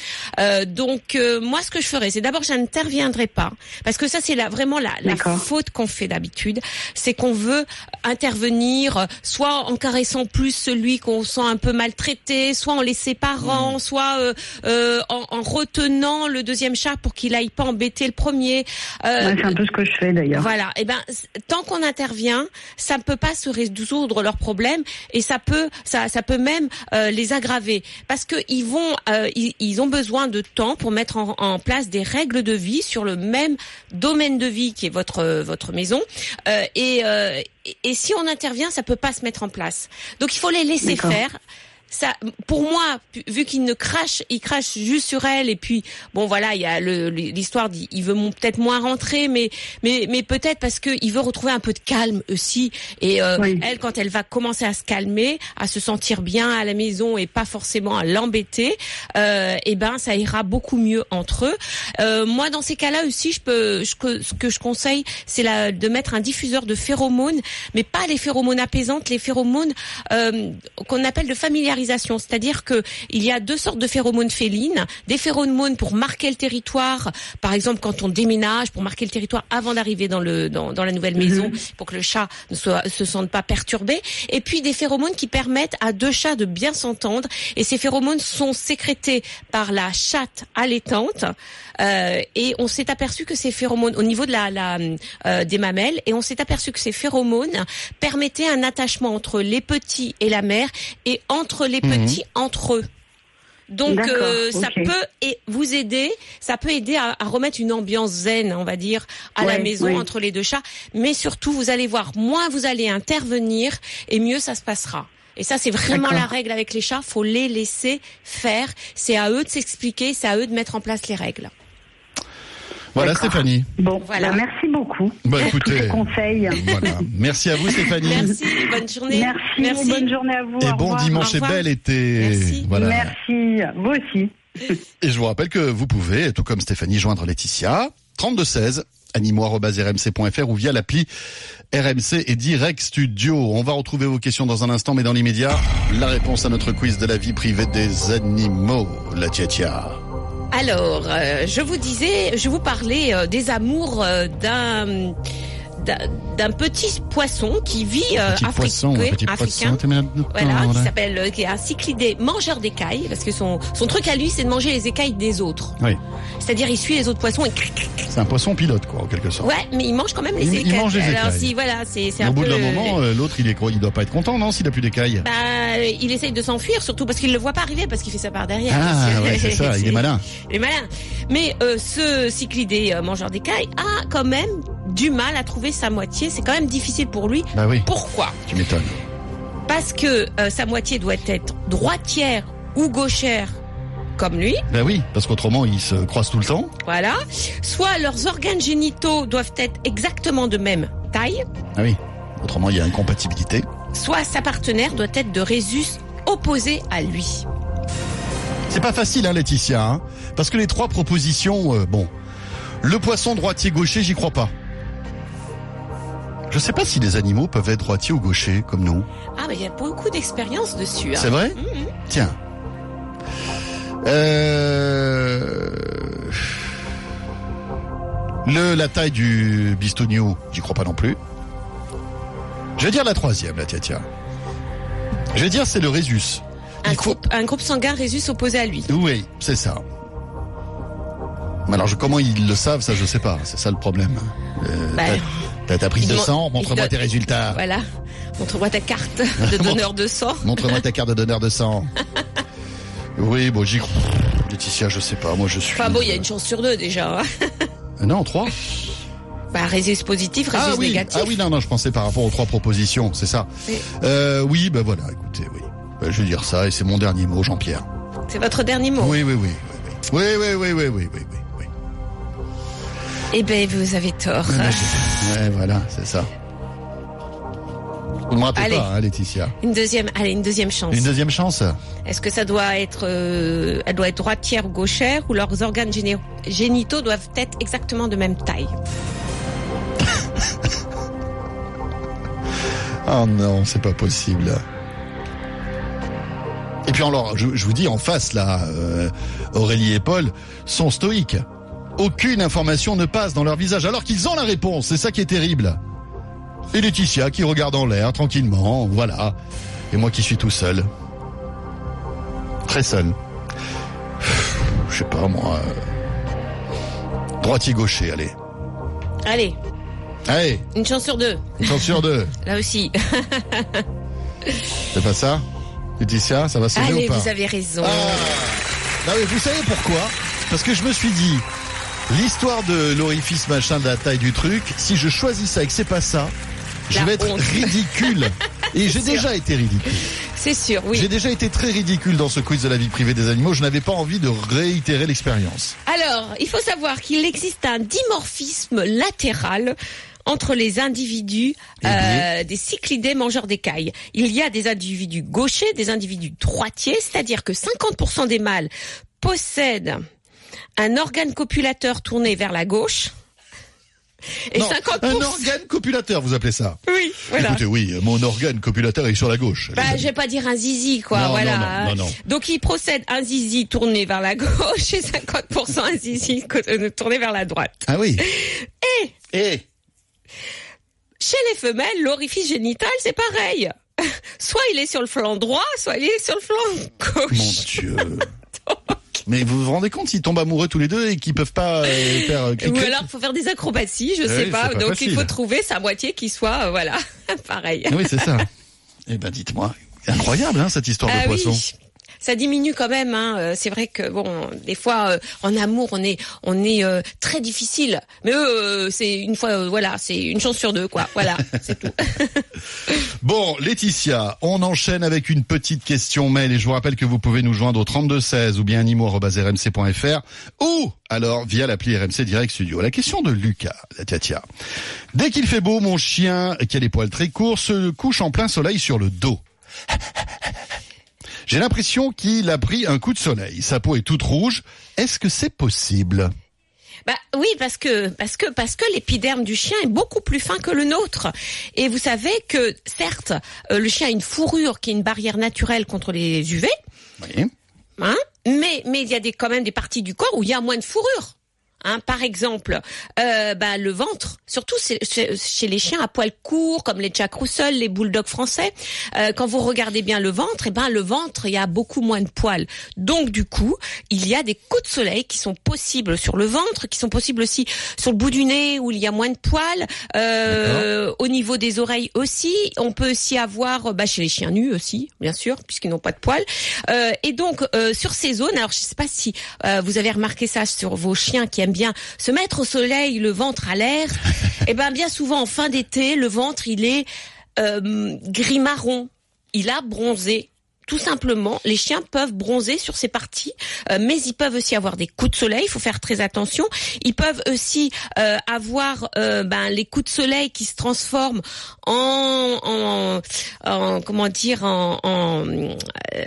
Donc moi ce que je ferais c'est d'abord je n'interviendrai pas. Parce que ça c'est la, vraiment la, la faute qu'on fait d'habitude, c'est qu'on veut intervenir soit en caressant plus celui qu'on sent un peu maltraité, soit en les séparant, Mmh. soit euh, euh, en, en retenant le deuxième chat pour qu'il aille pas embêter le premier. Euh, Ouais, c'est un peu ce que je fais d'ailleurs. voilà. Et ben, c- tant qu'on intervient, ça ne peut pas se résoudre leurs problèmes et ça peut, ça, ça peut même euh, les aggraver parce que ils vont, euh, ils, ils ont besoin de temps pour mettre en, en place des règles de vie sur le même domaine de vie qui est votre votre maison. Euh, et, euh, et, si on intervient, ça peut pas se mettre en place. Donc il faut les laisser faire. Ça, pour moi, vu qu'il ne crache, il crache juste sur elle et puis bon voilà, il y a l'histoire, il veut peut-être moins rentrer, mais mais mais peut-être parce que il veut retrouver un peu de calme aussi. Et euh, Oui. elle, quand elle va commencer à se calmer, à se sentir bien à la maison et pas forcément à l'embêter, euh, et ben ça ira beaucoup mieux entre eux. Euh, moi, dans ces cas-là aussi, je peux, je- ce que je conseille, c'est de mettre un diffuseur de phéromones, mais pas les phéromones apaisantes, les phéromones euh, qu'on appelle de c'est-à-dire que il y a deux sortes de phéromones félines, des phéromones pour marquer le territoire, par exemple quand on déménage, pour marquer le territoire avant d'arriver dans le dans, dans la nouvelle maison, pour que le chat ne soit, se sente pas perturbé, et puis des phéromones qui permettent à deux chats de bien s'entendre, et ces phéromones sont sécrétés par la chatte allaitante, euh, et on s'est aperçu que ces phéromones au niveau de la, la euh, des mamelles, et on s'est aperçu que ces phéromones permettaient un attachement entre les petits et la mère, et entre les petits entre eux. Donc euh, ça peut et vous aider, ça peut aider à, à remettre une ambiance zen, on va dire, à la maison ouais. entre les deux chats. Mais surtout, vous allez voir, moins vous allez intervenir et mieux ça se passera. Et ça, c'est vraiment la règle avec les chats. Faut les laisser faire. C'est à eux de s'expliquer, c'est à eux de mettre en place les règles. Voilà. Stéphanie. Bon, Voilà. bah, merci beaucoup Bah, écoutez. ces conseils. Voilà. Merci à vous Stéphanie. Merci, bonne journée. Merci, bonne journée à vous. Et bon revoir. dimanche et bel été. Merci. Voilà. Merci, vous aussi. Et je vous rappelle que vous pouvez, tout comme Stéphanie, joindre Laetitia 3216 animaux.rmc.fr ou via l'appli RMC et Direct Studio. On va retrouver vos questions dans un instant, mais dans l'immédiat, la réponse à notre quiz de la vie privée des animaux. La tia Alors, euh, je vous disais, je vous parlais euh, des amours euh, d'un d'un- petit poisson qui vit euh, africain- poisson, africain. Voilà, qui s'appelle, euh, qui est un cyclidé mangeur d'écailles, parce que son, son truc à lui, c'est de manger les écailles des autres. Oui, C'est-à-dire, il suit les autres poissons et c'est un poisson pilote, quoi, en quelque sorte. ouais, mais il mange quand même les Il- il écailles. mange les Alors écailles. si, voilà, c'est c'est un au bout d'un moment, euh, l'autre, il est Il doit pas être content, non, s'il a plus d'écailles? Bah, il essaye de s'enfuir, surtout parce qu'il le voit pas arriver, parce qu'il fait ça par derrière. Ah, ouais, c'est ça, il est malin. Il est malin. Mais euh, ce cyclidé euh, mangeur d'écailles a quand même du mal à trouver sa moitié. C'est quand même difficile pour lui. Bah oui, Pourquoi tu m'étonnes. Parce que euh, sa moitié doit être droitière ou gauchère comme lui, Bah oui, parce qu'autrement, ils se croisent tout le temps. voilà. Soit leurs organes génitaux doivent être exactement de même taille, Ah oui, autrement, il y a incompatibilité. soit sa partenaire doit être de rhésus opposé à lui. C'est pas facile, hein, Laetitia, hein, parce que les trois propositions, euh, bon, le poisson droitier-gaucher, j'y crois pas. Je sais pas si les animaux peuvent être droitiers ou gauchers, comme nous. Ah, mais il y a beaucoup d'expérience dessus. hein. C'est vrai Mhm. Tiens. Euh... Le, la taille du bistonio, j'y crois pas non plus. Je vais dire la troisième, la tia tia. Je vais dire c'est le Rhésus. Un, faut- groupe, un groupe sanguin rhésus opposé à lui. Oui, c'est ça. Mais alors, je- comment ils le savent, ça, je sais pas. C'est ça le problème. Euh, Bah, T'as ta prise de sang, montre-moi tes résultats. Voilà, montre-moi ta carte de donneur de sang. montre-moi ta carte de donneur de sang. oui, bon, j'y crois. Laetitia, je sais pas, moi je suis... Enfin bon, il y a une chance sur deux déjà. Hein. Euh, non, trois bah, résiste positif, résiste ah, oui. négatif. Ah oui, non, non, je pensais par rapport aux trois propositions, c'est ça. Oui. Euh, bah voilà, écoutez, oui. Bah, je vais dire ça et c'est mon dernier mot, Jean-Pierre. C'est votre dernier mot Oui, oui, oui. Oui, oui, oui, oui, oui, oui, oui. oui. Eh ben, vous avez tort ouais, voilà, c'est ça. Vous ne me rappelez Allez. pas, hein, Laetitia. Une deuxième, allez, une deuxième chance. Une deuxième chance Est-ce que ça doit être, euh, elle doit être droitière ou gauchère, ou leurs organes géné- génitaux doivent être exactement de même taille Oh non, c'est pas possible. Et puis alors, je, je vous dis en face là, euh, Aurélie et Paul sont stoïques. Aucune information ne passe dans leur visage, alors qu'ils ont la réponse. C'est ça qui est terrible. Et Laetitia qui regarde en l'air tranquillement, voilà. Et moi qui suis tout seul, très seul. Je sais pas moi. Droitier gaucher, allez. Allez, Allez, une chance sur deux. une chance sur deux. Là aussi. C'est pas ça Laetitia, ça va sonner Allez, ou pas vous avez raison. Ah Non mais vous savez pourquoi? Parce que je me suis dit, l'histoire de l'orifice machin de la taille du truc, si je choisis ça et que c'est pas ça, je La vais être ridicule. Et j'ai déjà été ridicule. C'est sûr, oui. J'ai déjà été très ridicule dans ce quiz de la vie privée des animaux. Je n'avais pas envie de réitérer l'expérience. Alors, il faut savoir qu'il existe un dimorphisme latéral entre les individus euh, des cyclidés mangeurs d'écailles. Il y a des individus gauchers, des individus droitiers, c'est-à-dire que 50% des mâles possèdent un organe copulateur tourné vers la gauche. Et Non, 50%... un organe copulateur, vous appelez ça Oui, voilà. Écoutez, oui, mon organe copulateur est sur la gauche. Bah, je vais pas dire un zizi, quoi, Non, voilà. non, non, non, non. Donc, il procède un zizi tourné vers la gauche et 50% un zizi euh, tourné vers la droite. Ah oui. Et Et chez les femelles, l'orifice génital, c'est pareil. Soit il est sur le flanc droit, soit il est sur le flanc mon gauche. Dieu. Mais vous vous rendez compte s'ils tombent amoureux tous les deux et qu'ils peuvent pas euh, faire euh, Ou alors, il faut faire des acrobaties, je Oui, sais pas. pas Donc, facile. il faut trouver sa moitié qui soit, euh, voilà, pareil. Oui, c'est ça. Eh ben, dites-moi. Incroyable, hein, cette histoire de Ah poisson. oui. Ça diminue quand même. Hein. euh, C'est vrai que bon, des fois euh, en amour, on est, on est euh, très difficile. Mais eux, c'est une fois, voilà, c'est une chance sur deux, quoi. Voilà, c'est tout. Bon, Laetitia, on enchaîne avec une petite question mail et je vous rappelle que vous pouvez nous joindre au 3216 ou bien animo.rmc.fr ou alors via l'appli RMC Direct Studio. La question de Lucas, la Tiatia. Dès qu'il fait beau, mon chien, qui a les poils très courts, se couche en plein soleil sur le dos. J'ai l'impression qu'il a pris un coup de soleil. Sa peau est toute rouge. Est-ce que c'est possible? Bah oui, parce que parce que parce que l'épiderme du chien est beaucoup plus fin que le nôtre. Et vous savez que certes, euh, le chien a une fourrure qui est une barrière naturelle contre les UV, Oui. hein, mais mais il y a des quand même des parties du corps où il y a moins de fourrure. Hein, par exemple, euh, bah, le ventre, surtout chez les chiens à poils courts, comme les Jack Russell, les bulldogs français, euh, quand vous regardez bien le ventre, et ben le ventre, il y a beaucoup moins de poils. Donc du coup, il y a des coups de soleil qui sont possibles sur le ventre, qui sont possibles aussi sur le bout du nez où il y a moins de poils, euh, au niveau des oreilles aussi. On peut aussi avoir, bah, chez les chiens nus aussi, bien sûr, puisqu'ils n'ont pas de poils. Euh, et donc euh, sur ces zones, alors je sais pas si euh, vous avez remarqué ça sur vos chiens qui bien se mettre au soleil, le ventre à l'air. et ben bien souvent en fin d'été, le ventre il est euh, gris marron, il a bronzé. Tout simplement, les chiens peuvent bronzer sur ces parties, euh, mais ils peuvent aussi avoir des coups de soleil. Il faut faire très attention. Ils peuvent aussi euh, avoir euh, ben, les coups de soleil qui se transforment en, en, en- comment dire, en, en, euh,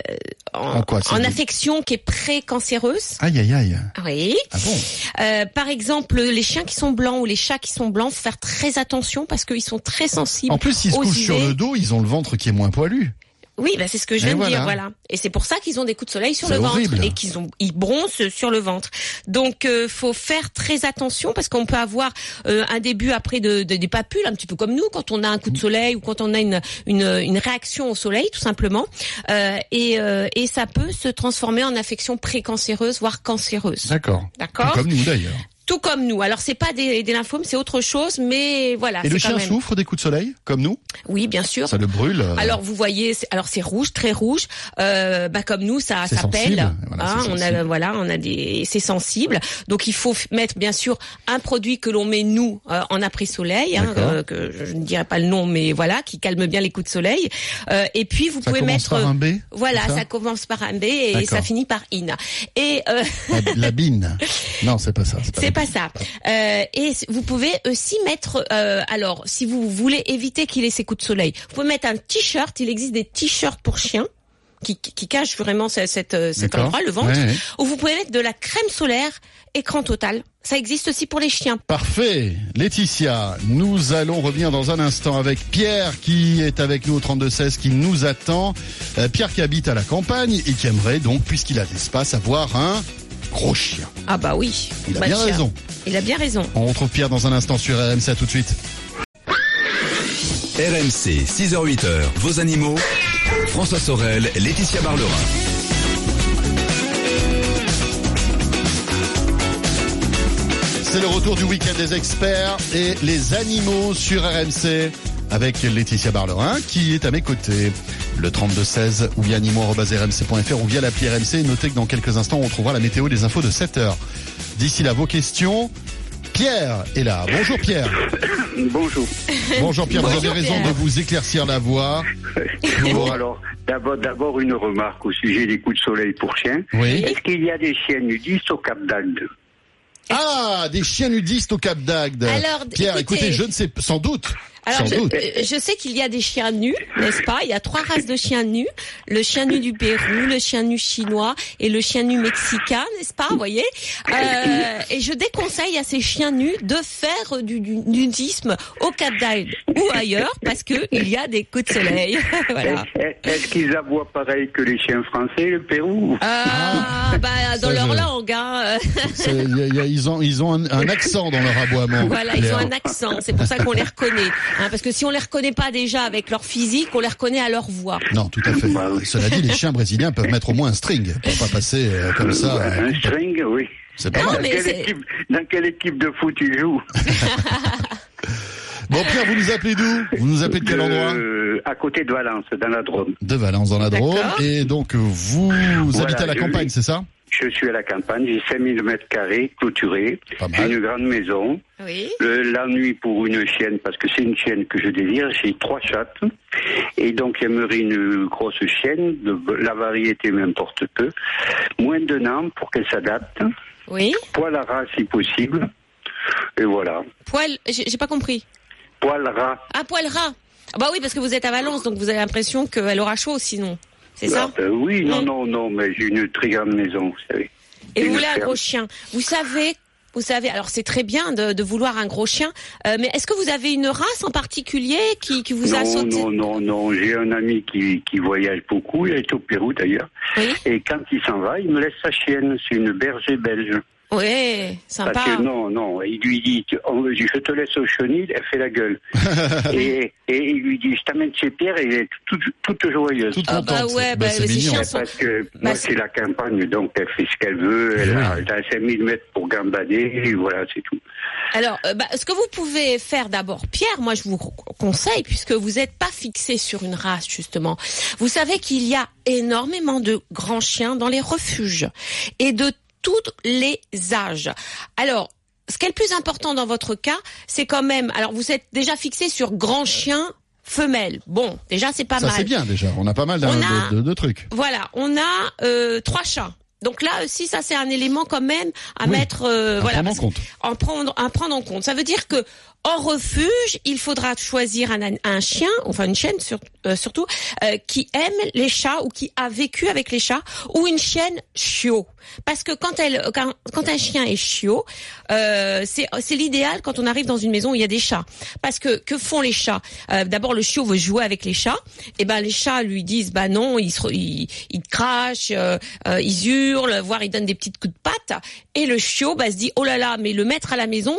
en, quoi, en affection qui est pré-cancéreuse. Aïe, aïe, aïe. Oui. Ah bon? Euh, par exemple, les chiens qui sont blancs ou les chats qui sont blancs, faut faire très attention parce qu'ils sont très sensibles. En plus, s'ils se couchent sur le dos, ils ont le ventre qui est moins poilu. Oui, bah c'est ce que je viens de voilà. dire, voilà. Et c'est pour ça qu'ils ont des coups de soleil sur le ventre et qu'ils ont ils bronzent sur le ventre. Donc euh, faut faire très attention parce qu'on peut avoir euh, un début après de, de- des papules, un petit peu comme nous quand on a un coup de soleil ou quand on a une une, une réaction au soleil tout simplement. Euh, et euh, et ça peut se transformer en affection précancéreuse voire cancéreuse. D'accord. D'accord. Comme nous d'ailleurs. Tout comme nous. Alors c'est pas des, des lymphomes, c'est autre chose, mais voilà. Et le chien même- souffre des coups de soleil, comme nous? Oui, bien sûr. Ça le brûle euh, Alors vous voyez, c'est- alors c'est rouge, très rouge. Euh, bah comme nous, ça s'appelle. Voilà, hein, c'est on sensible. a voilà, on a des, c'est sensible. Donc il faut mettre bien sûr un produit que l'on met nous euh, en après soleil, hein, que je ne dirais pas le nom, mais voilà, qui calme bien les coups de soleil. Et puis vous Ça pouvez commence mettre. par un B Voilà, ça, ça commence par un B et ça finit par in. Et La, bine. Non, c'est pas ça. C'est pas, pas ça. Euh, et vous pouvez aussi mettre, euh, alors si vous voulez éviter qu'il ait ses coups de soleil, vous pouvez mettre un t-shirt. Il existe des t-shirts pour chiens qui, qui cachent vraiment ce- cette, euh, cet endroit, le ventre. Ouais, ouais. Ou vous pouvez mettre de la crème solaire écran total. Ça existe aussi pour les chiens. Parfait. Laetitia, nous allons revenir dans un instant avec Pierre qui est avec nous au 3216, qui nous attend. Euh, Pierre qui habite à la campagne et qui aimerait donc, puisqu'il a de l'espace, avoir un gros chien. Ah bah oui. Il a Bah, bien raison. Il a bien raison. On retrouve Pierre dans un instant sur RMC. À tout de suite. RMC, 6h-8h, vos animaux. François Sorel, Laetitia Barlerin. C'est le retour du week-end des experts et les animaux sur RMC avec Laetitia Barlerin qui est à mes côtés. Le 3216 ou bien animaux.rmc.fr ou via l'appli RMC. Notez que dans quelques instants on retrouvera la météo et les infos de 7 heures. D'ici là, vos questions. Pierre est là. Bonjour Pierre. Bonjour. Bonjour Pierre, vous avez raison Pierre. de vous éclaircir la voix. Bon alors, D'abord, d'abord une remarque au sujet des coups de soleil pour chiens. Oui. Est-ce qu'il y a des chiens nudistes au Cap d'Agde? Ah, des chiens nudistes au Cap d'Agde. Alors, Pierre, écoutez- écoutez, je ne sais, sans doute. Alors, je, euh, je sais qu'il y a des chiens nus, n'est-ce pas? Il y a trois races de chiens nus. Le chien nu du Pérou, le chien nu chinois et le chien nu mexicain, n'est-ce pas? Vous voyez? Euh, Et je déconseille à ces chiens nus de faire du, du nudisme au Cap d'Agde ou ailleurs parce que il y a des coups de soleil. voilà. Est-ce qu'ils aboient pareil que les chiens français, le Pérou? Ah, bah, dans ça, leur je- langue, hein. C'est- il y a- il y a- ils ont, ils ont un, un accent dans leur aboiement. Voilà, ils ont un accent. C'est pour ça qu'on les reconnaît. Hein, parce que si on les reconnaît pas déjà avec leur physique, on les reconnaît à leur voix. Non, tout à fait. Bah oui. Cela dit, les chiens brésiliens peuvent mettre au moins un string pour pas passer euh, comme ça. euh, Un string, oui. C'est pas Non, mal. Dans quelle, équipe, dans quelle équipe de foot tu joues? Bon, Pierre, vous nous appelez d'où? Vous nous appelez de quel endroit? Euh, À côté de Valence, dans la Drôme. De Valence dans la Drôme. Et donc, vous habitez à la campagne, c'est ça? Je suis à la campagne, j'ai 5000 mètres carrés clôturés. Une grande maison. Oui. Le- la nuit pour une chienne, parce que c'est une chienne que je désire, j'ai trois chattes. Et donc j'aimerais une grosse chienne, de la variété m'importe peu. Moins de noms pour qu'elle s'adapte. Oui. Poil à ras si possible. Et voilà. Poil, j'ai j'ai pas compris. Poil ras. Ah, poil ras. Ah bah oui, parce que vous êtes à Valence, donc vous avez l'impression qu'elle aura chaud sinon. C'est ça Ah, ben oui, non, Mm. non, non, mais j'ai une très grande maison, vous savez. Et vous voulez un gros chien. Vous savez, vous savez, alors c'est très bien de, de vouloir un gros chien, euh, mais est-ce que vous avez une race en particulier qui, qui vous a non, sauté non, non, non. J'ai un ami qui, qui voyage beaucoup, il est au Pérou d'ailleurs. Oui, Et quand il s'en va, il me laisse sa chienne. C'est une berger belge. Ouais, sympa. Parce que non, non, il lui dit, on- je te laisse au chenil, elle fait la gueule. et, et il lui dit, je t'amène chez Pierre, et elle est toute, toute joyeuse. Toute Ah bah ouais, bah, c'est ces mignon. Parce que Bah, moi, c'est- c'est la campagne, donc elle fait ce qu'elle veut. Elle a, a 5000 mètres pour gambader, et voilà, c'est tout. Alors, euh, bah, ce que vous pouvez faire d'abord, Pierre, moi je vous conseille, puisque vous n'êtes pas fixé sur une race justement. Vous savez qu'il y a énormément de grands chiens dans les refuges et de tous les âges. Alors, ce qui est le plus important dans votre cas, c'est quand même. Alors, vous êtes déjà fixé sur grand chien femelle. Bon, déjà c'est pas Ça, mal. c'est bien déjà. On a pas mal a- de, de- de trucs. Voilà, on a euh, trois chats. Donc là aussi, ça c'est un élément quand même à Oui, mettre, euh, à voilà, prendre en compte. en prendre, à prendre en compte. Ça veut dire que en refuge, il faudra choisir un, chien, enfin une chienne euh, surtout, euh, qui aime les chats ou qui a vécu avec les chats, ou une chienne chiot. Parce que quand elle, quand, un chien est chiot, euh, c'est l'idéal quand on arrive dans une maison où il y a des chats. Parce que que font les chats? D'abord, le chiot veut jouer avec les chats. Et ben les chats lui disent bah non, ils crachent, ils hurlent, voire ils donnent des petites coups de patte. Et le chiot bah, se dit oh là là, mais le maître à la maison,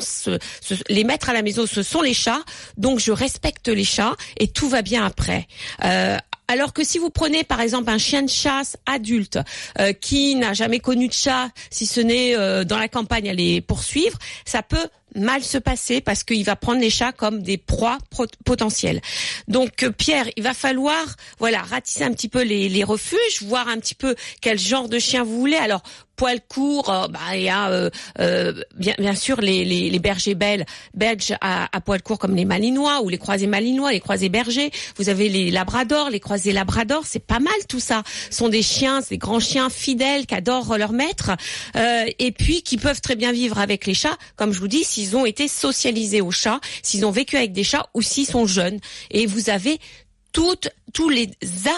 les maîtres à la maison, ce sont les chats. Donc je respecte les chats et tout va bien après. Euh, alors que si vous prenez par exemple un chien de chasse adulte euh, qui n'a jamais connu de chat, si ce n'est euh, dans la campagne à les poursuivre, ça peut mal se passer parce qu'il va prendre les chats comme des proies pro- potentielles. Donc euh, Pierre, il va falloir voilà ratisser un petit peu les, les refuges, voir un petit peu quel genre de chien vous voulez. Alors poil court, euh, bah, il y a euh, euh, bien, sûr les, les, bergers belges à, poil court comme les malinois ou les croisés malinois, les croisés bergers. Vous avez les labradors, les croisés labradors, c'est pas mal tout ça. Ce sont des chiens, des grands chiens fidèles qui adorent leur maître euh, et puis qui peuvent très bien vivre avec les chats, comme je vous dis, s'ils ont été socialisés aux chats, s'ils ont vécu avec des chats ou s'ils sont jeunes. Et vous avez toutes, tous les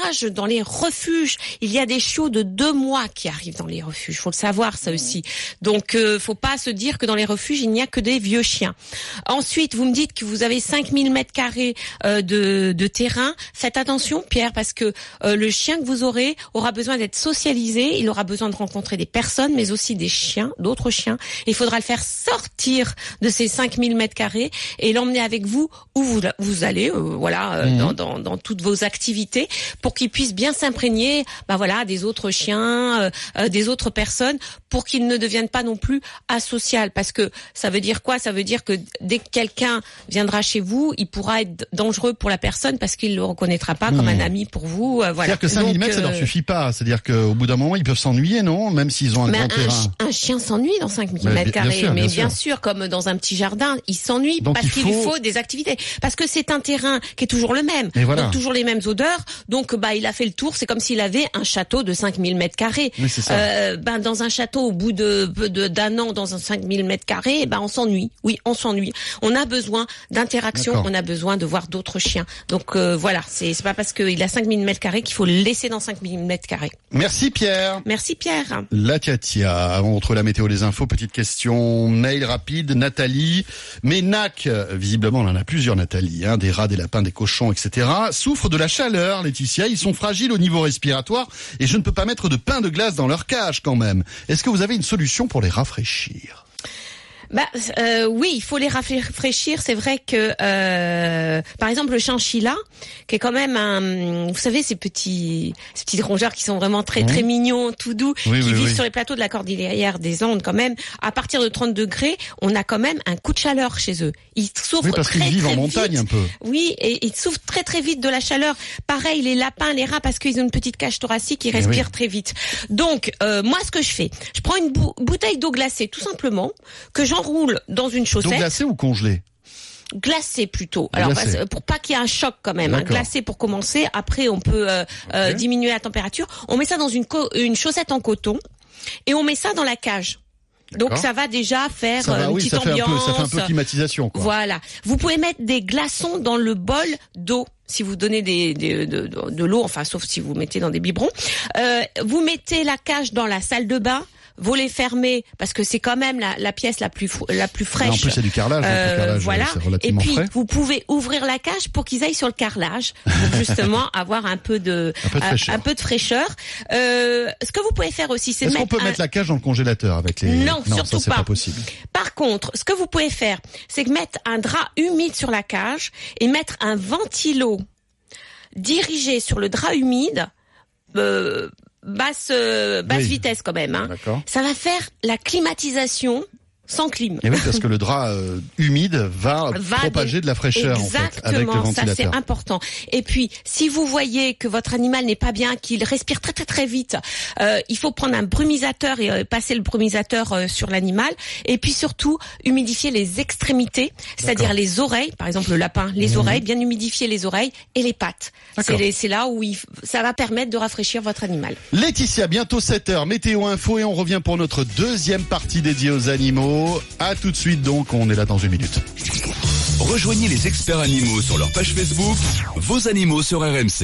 âges dans les refuges. Il y a des chiots de deux mois qui arrivent dans les refuges. Faut le savoir ça aussi. Donc, euh, faut pas se dire que dans les refuges il n'y a que des vieux chiens. Ensuite, vous me dites que vous avez 5000 mètres carrés euh, de, de terrain. Faites attention, Pierre, parce que euh, le chien que vous aurez aura besoin d'être socialisé. Il aura besoin de rencontrer des personnes, mais aussi des chiens, d'autres chiens. Il faudra le faire sortir de ces 5000 mètres carrés et l'emmener avec vous où vous, vous allez, euh, voilà, euh, Mhm. dans, dans, dans toutes vos activités, pour qu'il puisse bien s'imprégner, bah voilà, des autres chiens, euh, euh, des autres personnes, pour qu'il ne devienne pas non plus asocial. Parce que ça veut dire quoi? Ça veut dire que dès que quelqu'un viendra chez vous, il pourra être dangereux pour la personne parce qu'il le reconnaîtra pas comme un ami pour vous. euh, voilà. C'est-à-dire que 5000 Donc, mètres, ça leur euh, suffit pas. C'est-à-dire qu'au bout d'un moment, ils peuvent s'ennuyer, non? Même s'ils ont un mais grand un, terrain. un chien s'ennuie dans 5 Mais mètres bien carrés, sûr, mais bien bien sûr. comme dans un petit jardin, il s'ennuie parce il qu'il faut- faut des activités, parce que c'est un terrain qui est toujours le même. Voilà. Donc toujours les mêmes odeurs. Donc, bah, il a fait le tour. C'est comme s'il avait un château de 5000 mètres carrés. Oui. Euh, ben, dans un château, au bout de de- d'un an, dans un 5000 mètres carrés, ben, on s'ennuie. Oui, on s'ennuie. On a besoin d'interaction. On a besoin de voir d'autres chiens. Donc, euh, voilà. C'est pas parce qu'il a 5000 mètres carrés qu'il faut le laisser dans 5000 mètres carrés. Merci Pierre. Merci, Pierre. La Tiatia, entre la météo et les infos, petite question, mail rapide, Nathalie. Mais NAC, visiblement on en a plusieurs Nathalie, hein, des rats, des lapins, des cochons, etc. Souffrent de la chaleur, Laetitia, ils sont fragiles au niveau respiratoire et je ne peux pas mettre de pain de glace dans leur cage quand même. Est-ce que vous avez une solution pour les rafraîchir? Bah euh, oui, il faut les rafraîchir. C'est vrai que, euh, par exemple, le chinchilla, qui est quand même un, vous savez, ces petits, ces petits rongeurs qui sont vraiment très très mignons, tout doux, Oui, qui oui, vivent oui. sur les plateaux de la cordillère des Andes, quand même. À partir de 30 degrés, on a quand même un coup de chaleur chez eux. Ils souffrent parce qu'ils très vivent en très montagne vite. un peu. Oui, et ils souffrent très très vite de la chaleur. Pareil, les lapins, les rats, parce qu'ils ont une petite cage thoracique, ils Eh respirent très vite. Donc, euh, moi, ce que je fais, je prends une bou- bouteille d'eau glacée, tout simplement, que j'enroule dans une chaussette, glacée ou congelée glacée plutôt. Alors, parce- pour pas qu'il y ait un choc quand même, hein, glacée pour commencer. Après, on peut euh, euh, diminuer la température. On met ça dans une, une chaussette en coton et on met ça dans la cage. Donc ça va déjà faire Ça euh, va, une oui, petite ça fait, un peu, ça fait un peu climatisation quoi. Voilà. Vous pouvez mettre des glaçons dans le bol d'eau. Si vous donnez des, des- de, de- de l'eau, enfin sauf si vous mettez dans des biberons, Euh, vous mettez la cage dans la salle de bain, vous les fermez parce que c'est quand même la, la pièce la plus la plus Et fraîche. en plus c'est du carrelage, donc le Euh, carrelage voilà. Et puis frais. vous pouvez ouvrir la cage pour qu'ils aillent sur le carrelage, pour justement avoir un peu de Un peu de fraîcheur. un peu de fraîcheur. Euh, ce que vous pouvez faire aussi, c'est Est-ce qu'on peut un- mettre la cage dans le congélateur avec les Non, ça surtout c'est pas. pas possible. Par contre, ce que vous pouvez faire, c'est mettre un drap humide sur la cage et mettre un ventilo dirigé sur le drap humide, euh, basse euh, basse Oui. vitesse quand même. Hein. D'accord. Ça va faire la climatisation sans clim. Et oui, parce que le drap euh, humide va, Va propager de la fraîcheur en fait, avec le Exactement, ça c'est important. Et puis, si vous voyez que votre animal n'est pas bien, qu'il respire très très très vite, euh, il faut prendre un brumisateur et euh, passer le brumisateur sur l'animal. Et puis surtout, humidifier les extrémités, c'est-à-dire les oreilles, par exemple le lapin, les oreilles, bien humidifier les oreilles et les pattes. Mhm. C'est là où il ça va permettre de rafraîchir votre animal. Laetitia, bientôt 7h, météo info et on revient pour notre deuxième partie dédiée aux animaux. À tout de suite donc, on est là dans une minute. Rejoignez les experts animaux sur leur page Facebook, vos animaux sur RMC.